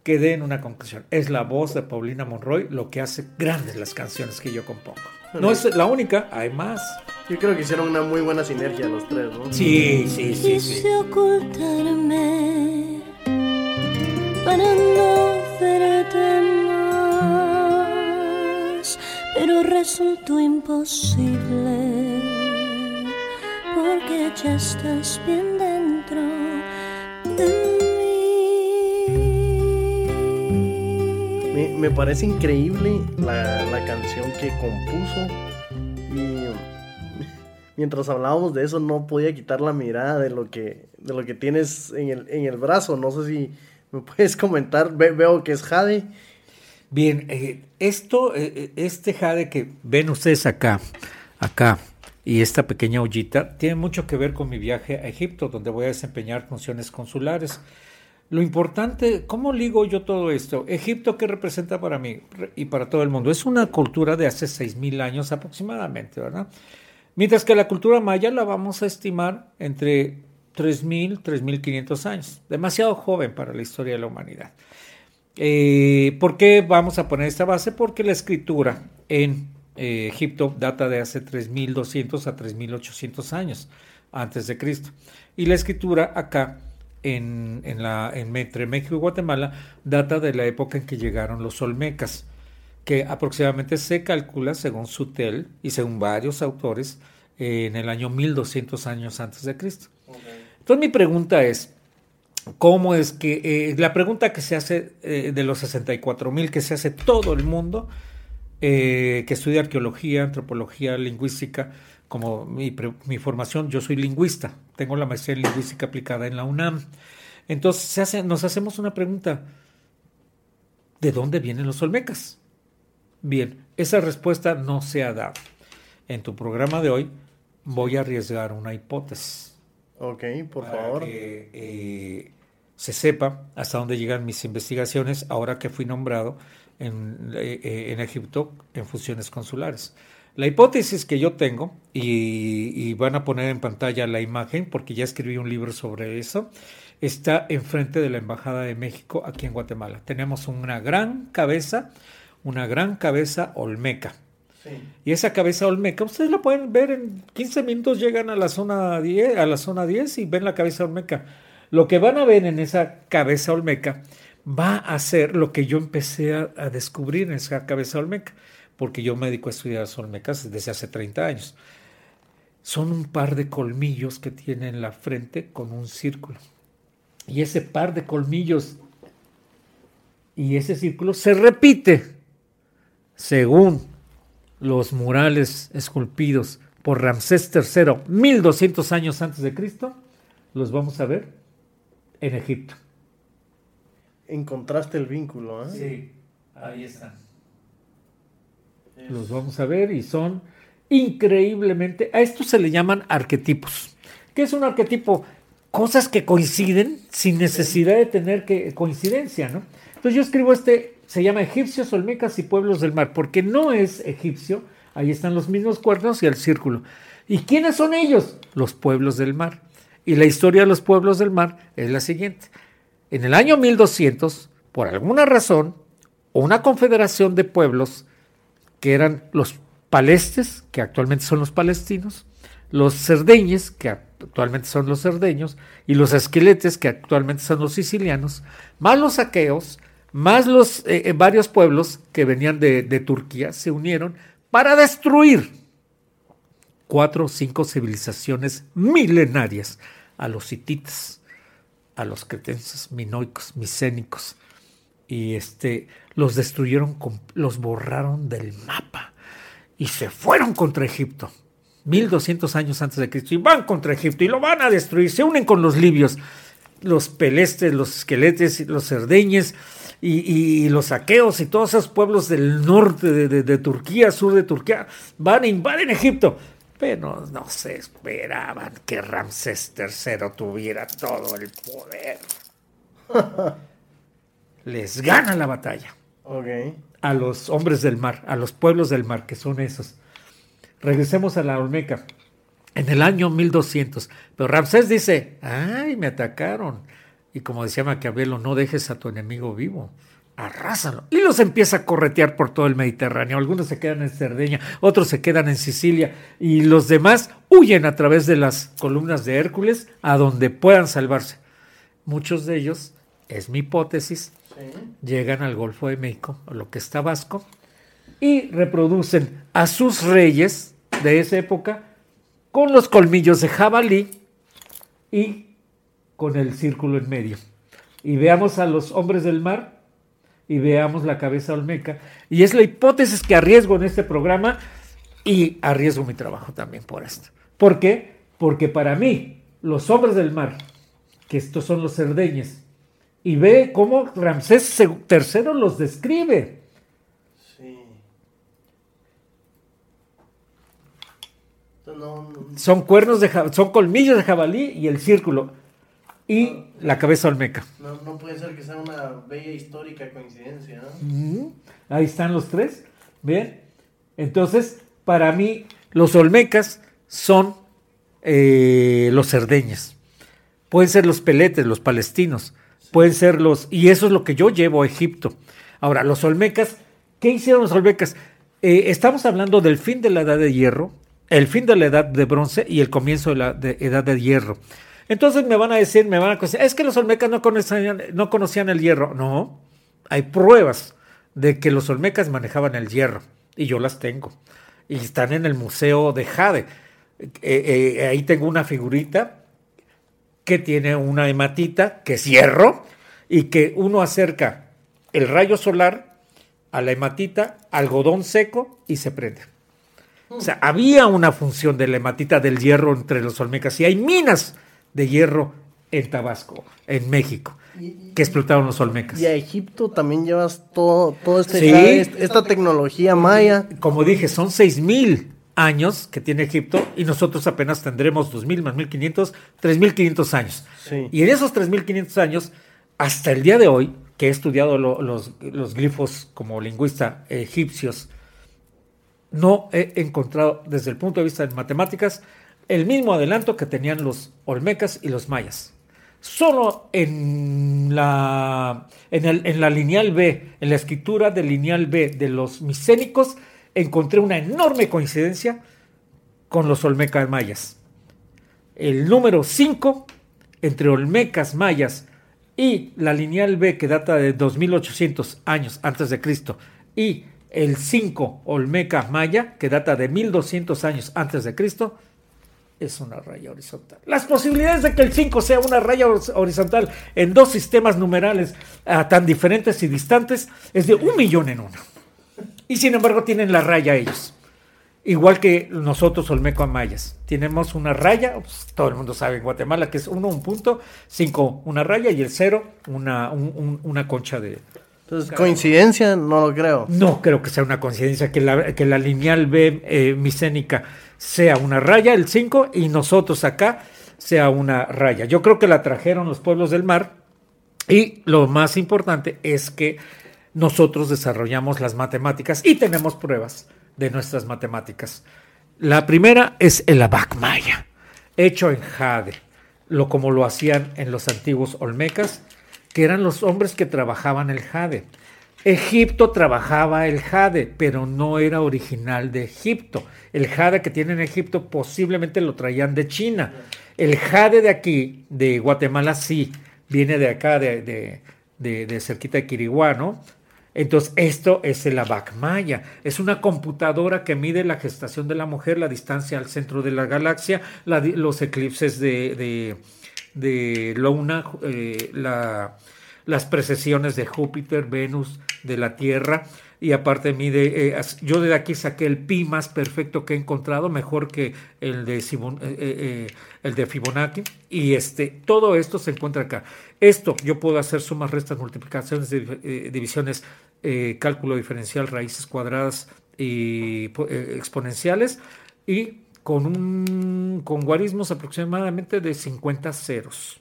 quedé en una conclusión. Es la voz de Paulina Monroy lo que hace grandes las canciones que yo compongo. No es la única, hay más. Yo creo que hicieron una muy buena sinergia los tres, ¿no? Sí, sí, sí. Quise ocultarme para no verte más, pero resultó imposible porque ya estás bien dentro de mí. Me, parece increíble la, la canción que compuso y mientras hablábamos de eso no podía quitar la mirada de lo que, de lo que tienes en el, en el brazo. No sé si me puedes comentar. veo que es jade. Bien, eh, esto, eh, eh, este jade que ven ustedes acá, acá, y esta pequeña ollita, tiene mucho que ver con mi viaje a Egipto, donde voy a desempeñar funciones consulares. Lo importante, ¿cómo ligo yo todo esto? Egipto, ¿qué representa para mí y para todo el mundo? Es una cultura de hace 6.000 años aproximadamente, ¿verdad? Mientras que la cultura maya la vamos a estimar entre 3.000, 3.500 años. Demasiado joven para la historia de la humanidad. Eh, ¿Por qué vamos a poner esta base? Porque la escritura en eh, Egipto data de hace 3.200 a 3.800 años antes de Cristo. Y la escritura acá en, en la, en, entre México y Guatemala data de la época en que llegaron los olmecas que aproximadamente se calcula, según Sutel y según varios autores, en el año 1200 años antes de Cristo. Entonces mi pregunta es, ¿cómo es que eh, la pregunta que se hace eh, de los 64 mil que se hace todo el mundo eh, que estudia arqueología, antropología, lingüística, como mi, mi, formación, yo soy lingüista, tengo la maestría en lingüística aplicada en la UNAM. Entonces se hace, nos hacemos una pregunta, ¿de dónde vienen los olmecas? Bien, esa respuesta no se ha dado. En tu programa de hoy voy a arriesgar una hipótesis. Ok, por favor. Que eh, se sepa hasta dónde llegan mis investigaciones ahora que fui nombrado en, eh, eh, en Egipto en funciones consulares. La hipótesis que yo tengo, y, y, van a poner en pantalla la imagen porque ya escribí un libro sobre eso, está enfrente de la Embajada de México aquí en Guatemala. Tenemos una gran cabeza una gran cabeza olmeca. Y esa cabeza olmeca, ustedes la pueden ver en 15 minutos, llegan a la zona 10, a la zona 10 y ven la cabeza olmeca. Lo que van a ver en esa cabeza olmeca va a ser lo que yo empecé a, descubrir en esa cabeza olmeca, porque yo me dedico a estudiar olmecas desde hace 30 años. Son un par de colmillos que tienen la frente con un círculo. Y ese par de colmillos y ese círculo se repite según los murales esculpidos por Ramsés III 1200 años antes de Cristo, los vamos a ver en Egipto. Encontraste el vínculo, ¿eh? Sí, ahí están. Los vamos a ver y son increíblemente, a esto se le llaman arquetipos. ¿Qué es un arquetipo? Cosas que coinciden sin necesidad de tener que coincidencia, ¿no? Entonces yo escribo este se llama Egipcios, Olmecas y Pueblos del Mar, porque no es egipcio, ahí están los mismos cuernos y el círculo. ¿Y quiénes son ellos? Los pueblos del mar. Y la historia de los pueblos del mar es la siguiente. En el año 1200, por alguna razón, una confederación de pueblos, que eran los palestes, que actualmente son los palestinos, los cerdeñes, que actualmente son los cerdeños, y los esqueletes, que actualmente son los sicilianos, más los aqueos, más los eh, eh, varios pueblos que venían de, Turquía se unieron para destruir cuatro o cinco civilizaciones milenarias a los hititas, a los cretenses, minoicos, micénicos y este, los destruyeron, los borraron del mapa y se fueron contra Egipto. 1200 años antes de Cristo y van contra Egipto y lo van a destruir. Se unen con los libios, los pelestes, los esqueletes, los cerdeñes y, y- y los aqueos y todos esos pueblos del norte de, de- de Turquía, sur de Turquía, van e invaden Egipto. Pero no se esperaban que Ramsés III tuviera todo el poder. Les gana la batalla A los hombres del mar, a los pueblos del mar, que son esos. Regresemos a la Olmeca. En el año 1200. Pero Ramsés dice, ay, me atacaron. Y como decía Maquiavelo, no dejes a tu enemigo vivo. Arrásalo. Y los empieza a corretear por todo el Mediterráneo. Algunos se quedan en Cerdeña, otros se quedan en Sicilia. Y los demás huyen a través de las columnas de Hércules a donde puedan salvarse. Muchos de ellos, es mi hipótesis, llegan al Golfo de México, o lo que es Tabasco, y reproducen a sus reyes de esa época con los colmillos de jabalí y con el círculo en medio. Y veamos a los hombres del mar y veamos la cabeza olmeca. Y es la hipótesis que arriesgo en este programa y arriesgo mi trabajo también por esto. ¿Por qué? Porque para mí, los hombres del mar, que estos son los cerdeñes, y ve cómo Ramsés III los describe. Sí. Entonces, no, no- Son cuernos de ja- son colmillos de jabalí y el círculo y la cabeza olmeca. no- puede ser que sea una bella histórica coincidencia, ¿no? Ujú. Ahí están los tres. ¿Ven? Entonces, para mí, los olmecas son eh, los cerdeñes. Pueden ser los peletes, los palestinos. Pueden ser los... Y eso es lo que yo llevo a Egipto. Ahora, los olmecas, ¿qué hicieron los olmecas? Eh, estamos hablando del fin de la edad de hierro, el fin de la edad de bronce y el comienzo de la edad de hierro. Entonces me van a decir, me van a decir, es que los olmecas no conocían, no conocían el hierro. No, hay pruebas de que los olmecas manejaban el hierro y yo las tengo. Y están en el Museo de Jade. Eh, eh, ahí tengo una figurita que tiene una hematita, que es hierro, y que uno acerca el rayo solar a la hematita, algodón seco y se prende. O sea, había una función de la hematita del hierro entre los olmecas y hay minas de hierro en Tabasco, en México, que explotaron los olmecas. Y a Egipto también llevas todo, todo este, Sí. jade, esta tecnología maya. Como dije, son 6.000 años que tiene Egipto y nosotros apenas tendremos 2.000 más 1.500, 3.500 años. Sí. Y en esos 3.500 años, hasta el día de hoy, que he estudiado lo- los, los glifos como lingüista egipcios, no he encontrado desde el punto de vista de matemáticas el mismo adelanto que tenían los olmecas y los mayas. Solo en la, en, el- en la lineal B, en la escritura del lineal B de los micénicos, encontré una enorme coincidencia con los olmecas mayas. El número 5 entre olmecas mayas y la lineal B que data de 2800 años antes de Cristo y el 5 olmeca maya que data de 1200 años antes de Cristo es una raya horizontal. Las posibilidades de que el 5 sea una raya hor- horizontal en dos sistemas numerales ah, tan diferentes y distantes es de un millón en uno. Y sin embargo tienen la raya ellos. Igual que nosotros Olmeco Mayas. Tenemos una raya, pues, todo el mundo sabe en Guatemala que es 1 un punto, 5 una raya y el 0 una, un- un- una concha de... Entonces, coincidencia, no lo creo. No creo que sea una coincidencia que la, que la lineal B eh, micénica sea una raya, el 5, y nosotros acá sea una raya. Yo creo que la trajeron los pueblos del mar y lo más importante es que nosotros desarrollamos las matemáticas y tenemos pruebas de nuestras matemáticas. La primera es el abac maya, hecho en jade, lo como lo hacían en los antiguos olmecas, que eran los hombres que trabajaban el jade. Egipto trabajaba el jade, pero no era original de Egipto. El jade que tienen en Egipto posiblemente lo traían de China. El jade de aquí, de Guatemala, sí, viene de acá, de, de, de- de cerquita de Quiriguá, ¿no? Entonces, esto es el abac maya. Es una computadora que mide la gestación de la mujer, la distancia al centro de la galaxia, los eclipses de, luna, eh, la, las precesiones de Júpiter, Venus, de la Tierra, y aparte mide, eh, yo de aquí saqué el pi más perfecto que he encontrado, mejor que el de, eh, eh, el de Fibonacci, y este, todo esto se encuentra acá. Esto, yo puedo hacer sumas, restas, multiplicaciones, div- divisiones, cálculo diferencial, raíces cuadradas y po- exponenciales, y con, un, con guarismos aproximadamente de 50 ceros,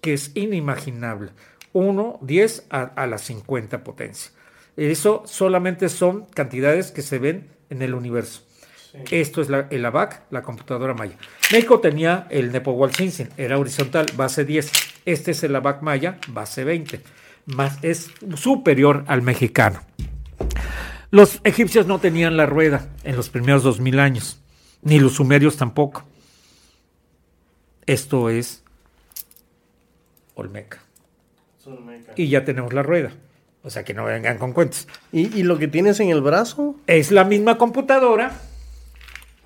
que es inimaginable. 1, 10 a, a la 50 potencia. Eso solamente son cantidades que se ven en el universo. Esto es la- el ABAC, la computadora maya. México tenía el NepoWalsinsin, era horizontal, base 10. Este es el ABAC maya, base 20. Más, es superior al mexicano. Los egipcios no tenían la rueda en los primeros 2000 años, ni los sumerios tampoco. Esto es Olmeca. Y ya tenemos la rueda. O sea que no vengan con cuentos. ¿Y, y lo que tienes en el brazo, Es la misma computadora,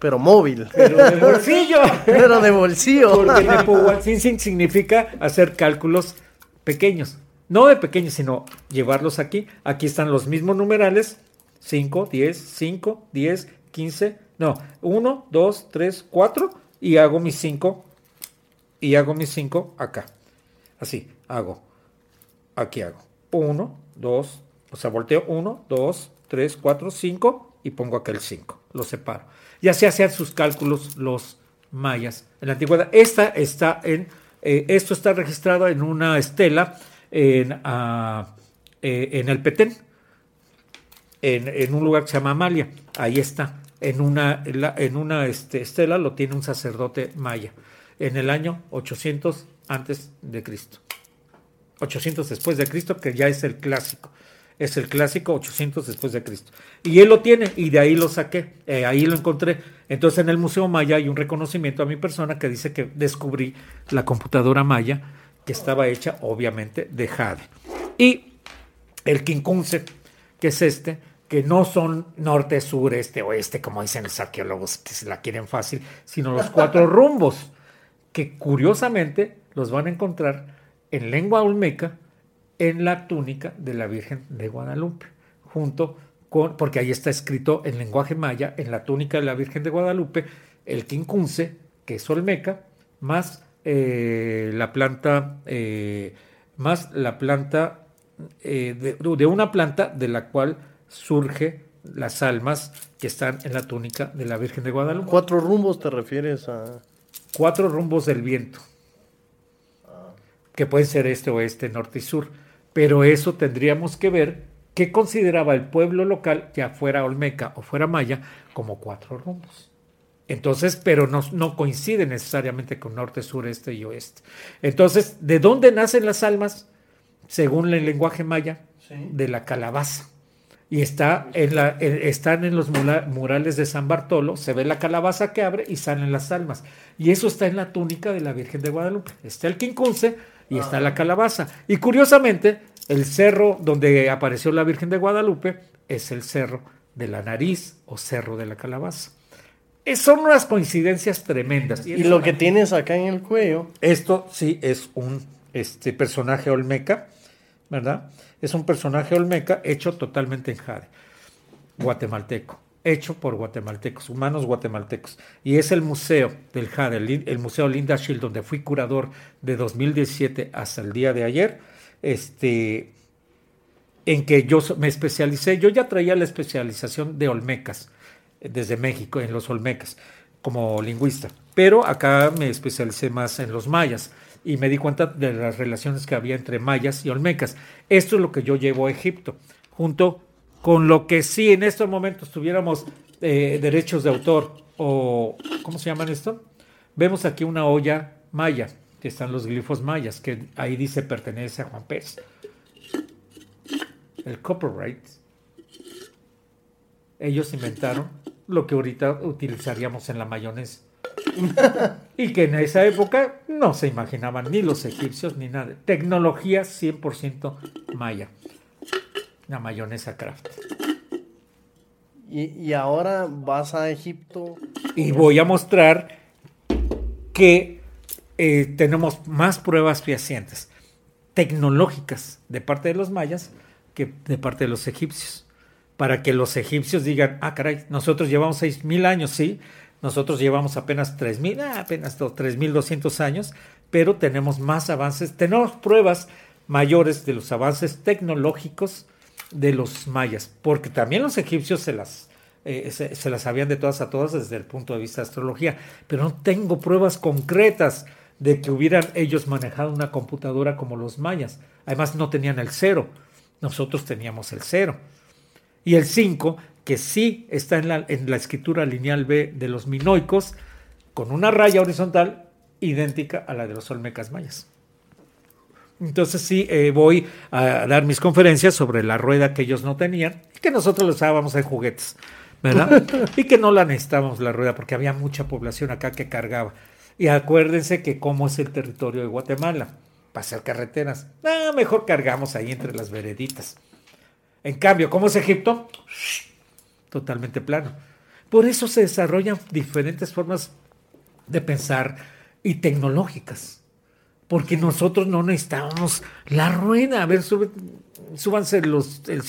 pero móvil. pero del bolsillo. Pero de bolsillo. Porque Nepomucensing significa hacer cálculos pequeños. No de pequeños, sino llevarlos aquí. Aquí están los mismos numerales. 5, 10, 5, 10, 15. No, 1, 2, 3, 4. Y hago mis 5. Y hago mis 5 acá. Así, hago. Aquí hago. 1, 2, o sea, volteo 1, 2, 3, 4, 5 y pongo acá el 5. Lo separo. Y así hacían sus cálculos los mayas en la antigüedad. Esta está en, eh, esto está registrado en una estela en, ah, eh, en el Petén, en, en un lugar que se llama Amalia. Ahí está. En una, en la- en una este, estela lo tiene un sacerdote maya en el año 800 antes de Cristo. 800 después de Cristo, que ya es el clásico. Es el clásico 800 después de Cristo. Y él lo tiene y de ahí lo saqué, eh, ahí lo encontré. Entonces en el Museo Maya hay un reconocimiento a mi persona que dice que descubrí la computadora maya que estaba hecha obviamente de jade. Y el quincunce, que es este, que no son norte, sur, este, oeste, como dicen los arqueólogos que se la quieren fácil, sino los cuatro rumbos, que curiosamente los van a encontrar en lengua olmeca en la túnica de la Virgen de Guadalupe, junto con, porque ahí está escrito en lenguaje maya, en la túnica de la Virgen de Guadalupe, el quincunce, que es olmeca, más eh, la planta, eh, más la planta eh, de, de una planta de la cual surge las almas que están en la túnica de la Virgen de Guadalupe. Cuatro rumbos te refieres a. Cuatro rumbos del viento, que pueden ser este, oeste, norte y sur. Pero eso tendríamos que ver qué consideraba el pueblo local, ya fuera olmeca o fuera maya, como cuatro rumbos. Entonces, pero no, no coincide necesariamente con norte, sur, este y oeste. Entonces, ¿de dónde nacen las almas? Según el lenguaje maya, de la calabaza. Y está en la, están en los murales de San Bartolo, se ve la calabaza que abre y salen las almas. Y eso está en la túnica de la Virgen de Guadalupe. Está el quincunce y está la calabaza. Y curiosamente, el cerro donde apareció la Virgen de Guadalupe es el cerro de la nariz o cerro de la calabaza. Son unas coincidencias tremendas. Y lo que tienes acá en el cuello. Esto sí es un este, personaje olmeca, ¿verdad? Es un personaje olmeca hecho totalmente en jade, guatemalteco, hecho por guatemaltecos, humanos guatemaltecos. Y es el museo del jade, el, museo Linda Shield, donde fui curador de 2017 hasta el día de ayer, este, en que yo me especialicé, yo ya traía la especialización de olmecas eh, desde México, en los olmecas, como lingüista, pero acá me especialicé más en los mayas y me di cuenta de las relaciones que había entre mayas y olmecas. Esto es lo que yo llevo a Egipto, junto con lo que sí en estos momentos tuviéramos eh, derechos de autor o, ¿cómo se llaman esto? Vemos aquí una olla maya, que están los glifos mayas, que ahí dice pertenece a Juan Pérez el copyright, ellos inventaron lo que ahorita utilizaríamos en la mayonesa. y que en esa época no se imaginaban ni los egipcios ni nada. Tecnología 100% maya. La mayonesa craft. Y, y ahora vas a Egipto. Y voy a mostrar que eh, tenemos más pruebas fehacientes. tecnológicas de parte de los mayas que de parte de los egipcios. Para que los egipcios digan, ah, caray, nosotros llevamos seis mil años, sí, nosotros llevamos apenas tres mil, ah, apenas tres mil doscientos años, pero tenemos más avances, tenemos pruebas mayores de los avances tecnológicos de los mayas, porque también los egipcios se las, eh, se, las sabían de todas a todas desde el punto de vista de astrología, pero no tengo pruebas concretas de que hubieran ellos manejado una computadora como los mayas. Además no tenían el cero, nosotros teníamos el cero. Y el 5, que sí está en la, en la escritura lineal B de los minoicos, con una raya horizontal idéntica a la de los olmecas mayas. Entonces sí, eh, voy a dar mis conferencias sobre la rueda que ellos no tenían y que nosotros los usábamos en juguetes, ¿verdad? y que no la necesitábamos la rueda porque había mucha población acá que cargaba. Y acuérdense que cómo es el territorio de Guatemala, para hacer carreteras. Ah, mejor cargamos ahí entre las vereditas. En cambio, ¿cómo es Egipto? Totalmente plano. Por eso se desarrollan diferentes formas de pensar y tecnológicas porque nosotros no necesitábamos la rueda. A ver, súbanse los, el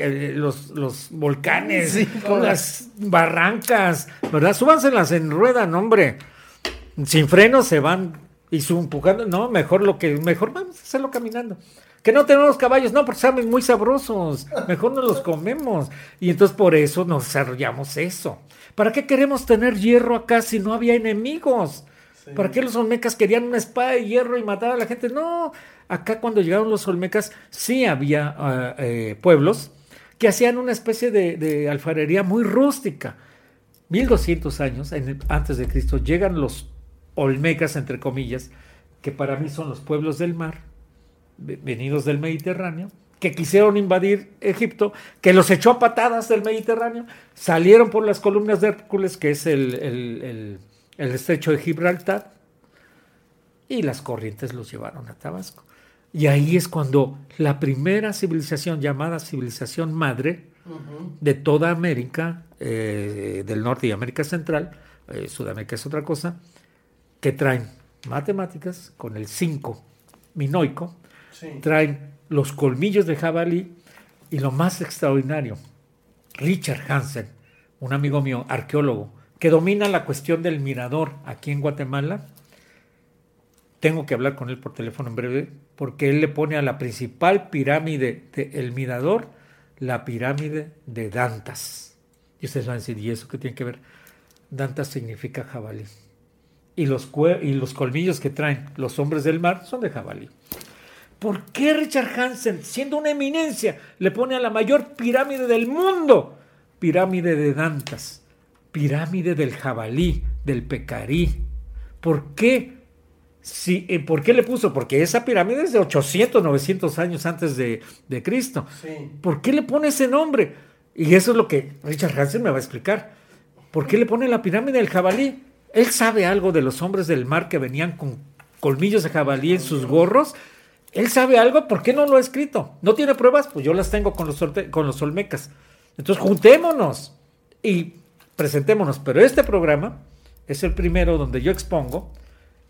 eh, los, los volcanes, las barrancas, ¿verdad? Súbanselas en rueda, no, hombre. Sin freno se van y su empujando. No, mejor lo que, mejor vamos a hacerlo caminando. Que no tenemos caballos, no, porque saben muy sabrosos. Mejor no los comemos. Y entonces por eso nos desarrollamos eso. ¿Para qué queremos tener hierro acá si no había enemigos? ¿Para qué los olmecas querían una espada de hierro y matar a la gente? No, acá cuando llegaron los olmecas sí había ah, eh, pueblos que hacían una especie de, alfarería muy rústica. 1200 años antes de Cristo llegan los olmecas, entre comillas, que para mí son los pueblos del mar, venidos del Mediterráneo, que quisieron invadir Egipto, que los echó a patadas del Mediterráneo, salieron por las columnas de Hércules, que es el el estrecho de Gibraltar, y las corrientes los llevaron a Tabasco. Y ahí es cuando la primera civilización llamada civilización madre de toda América, eh, del norte y América Central, eh, Sudamérica es otra cosa, que traen matemáticas con el 5 minoico, traen los colmillos de jabalí y lo más extraordinario, Richard Hansen, un amigo mío, arqueólogo, que domina la cuestión del mirador aquí en Guatemala. Tengo que hablar con él por teléfono en breve, porque él le pone a la principal pirámide del mirador la pirámide de Dantas. Y ustedes van a decir, ¿y eso qué tiene que ver? Dantas significa jabalí. Y los, y los colmillos que traen los hombres del mar son de jabalí. ¿Por qué Richard Hansen, siendo una eminencia, le pone a la mayor pirámide del mundo, pirámide de Dantas? Pirámide del jabalí, del pecarí. ¿Por qué? Si, eh, ¿Por qué le puso? Porque esa pirámide es de 800, 900 años antes de, Cristo. ¿Por qué le pone ese nombre? Y eso es lo que Richard Hansen me va a explicar. ¿Por qué le pone la pirámide del jabalí? Él sabe algo de los hombres del mar que venían con colmillos de jabalí en sus gorros. Él sabe algo, ¿por qué no lo ha escrito? ¿No tiene pruebas? Pues yo las tengo con los, con los olmecas. Entonces juntémonos y presentémonos, pero este programa es el primero donde yo expongo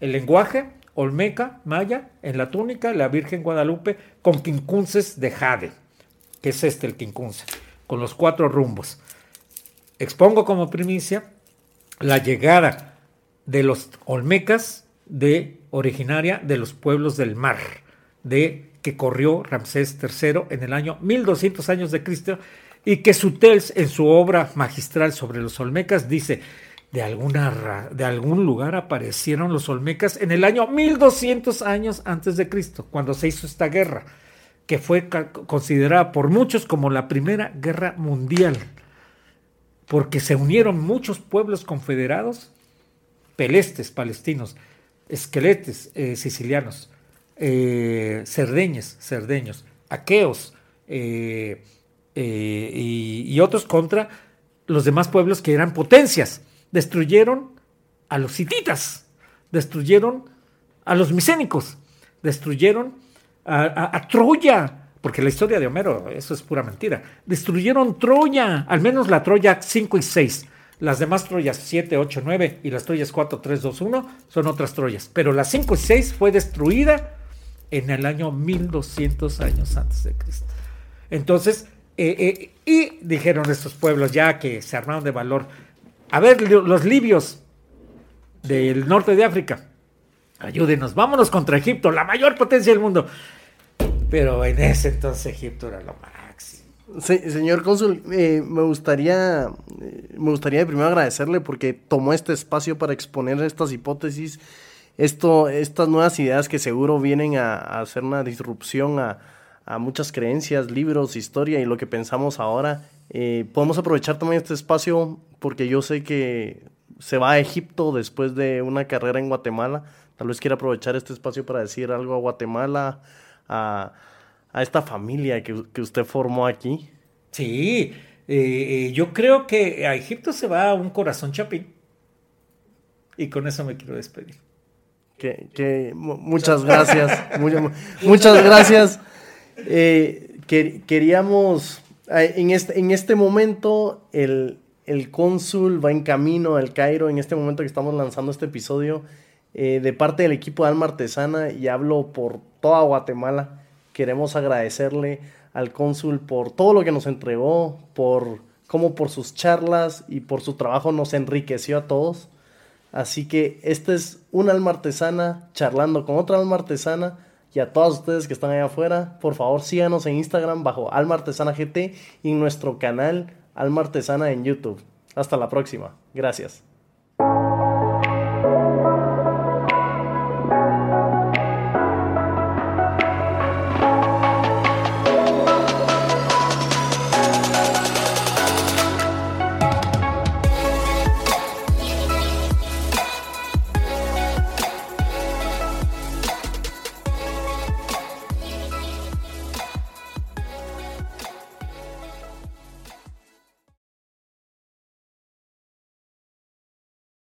el lenguaje olmeca, maya, en la túnica, la Virgen Guadalupe, con quincunces de jade, que es este el quincunce, con los cuatro rumbos. Expongo como primicia la llegada de los olmecas de originaria de los pueblos del mar, de que corrió Ramsés III en el año 1200 años de Cristo y que Sutels en su obra magistral sobre los Olmecas dice, de, alguna, de algún lugar aparecieron los Olmecas en el año 1200 años antes de Cristo, cuando se hizo esta guerra, que fue considerada por muchos como la primera guerra mundial, porque se unieron muchos pueblos confederados, pelestes palestinos, esqueletes eh, sicilianos, eh, cerdeñes, cerdeños, aqueos, eh, eh, y, otros contra los demás pueblos que eran potencias. Destruyeron a los hititas, destruyeron a los micénicos, destruyeron a, Troya, porque la historia de Homero, eso es pura mentira. Destruyeron Troya, al menos la Troya 5 y 6. Las demás Troyas 7, 8, 9 y las Troyas 4, 3, 2, 1 son otras Troyas. Pero la 5 y 6 fue destruida en el año 1200 años antes de Cristo. Entonces, eh, eh, y dijeron estos pueblos ya que se armaron de valor, a ver, los libios del norte de África, ayúdenos, vámonos contra Egipto, la mayor potencia del mundo. Pero en ese entonces Egipto era lo máximo. Señor cónsul, eh, me gustaría me gustaría primero agradecerle porque tomó este espacio para exponer estas hipótesis, esto, estas nuevas ideas que seguro vienen a hacer una disrupción a, a muchas creencias, libros, historia y lo que pensamos ahora. Eh, podemos aprovechar también este espacio porque yo sé que se va a Egipto después de una carrera en Guatemala. Tal vez quiera aprovechar este espacio para decir algo a Guatemala, a, a esta familia que, que, usted formó aquí. Sí, eh, yo creo que a Egipto se va un corazón chapín. Y con eso me quiero despedir. Que, que muchas gracias. muchas gracias. Eh, queríamos, eh, en este, en este momento, el, el cónsul va en camino al Cairo, en este momento que estamos lanzando este episodio, eh, de parte del equipo de Alma Artesana, y hablo por toda Guatemala, queremos agradecerle al cónsul por todo lo que nos entregó, por como por sus charlas y por su trabajo nos enriqueció a todos. Así que este es una alma artesana charlando con otra alma artesana y a todos ustedes que están allá afuera, por favor síganos en Instagram bajo Alma Artesana GT y en nuestro canal Alma Artesana en YouTube. Hasta la próxima. Gracias.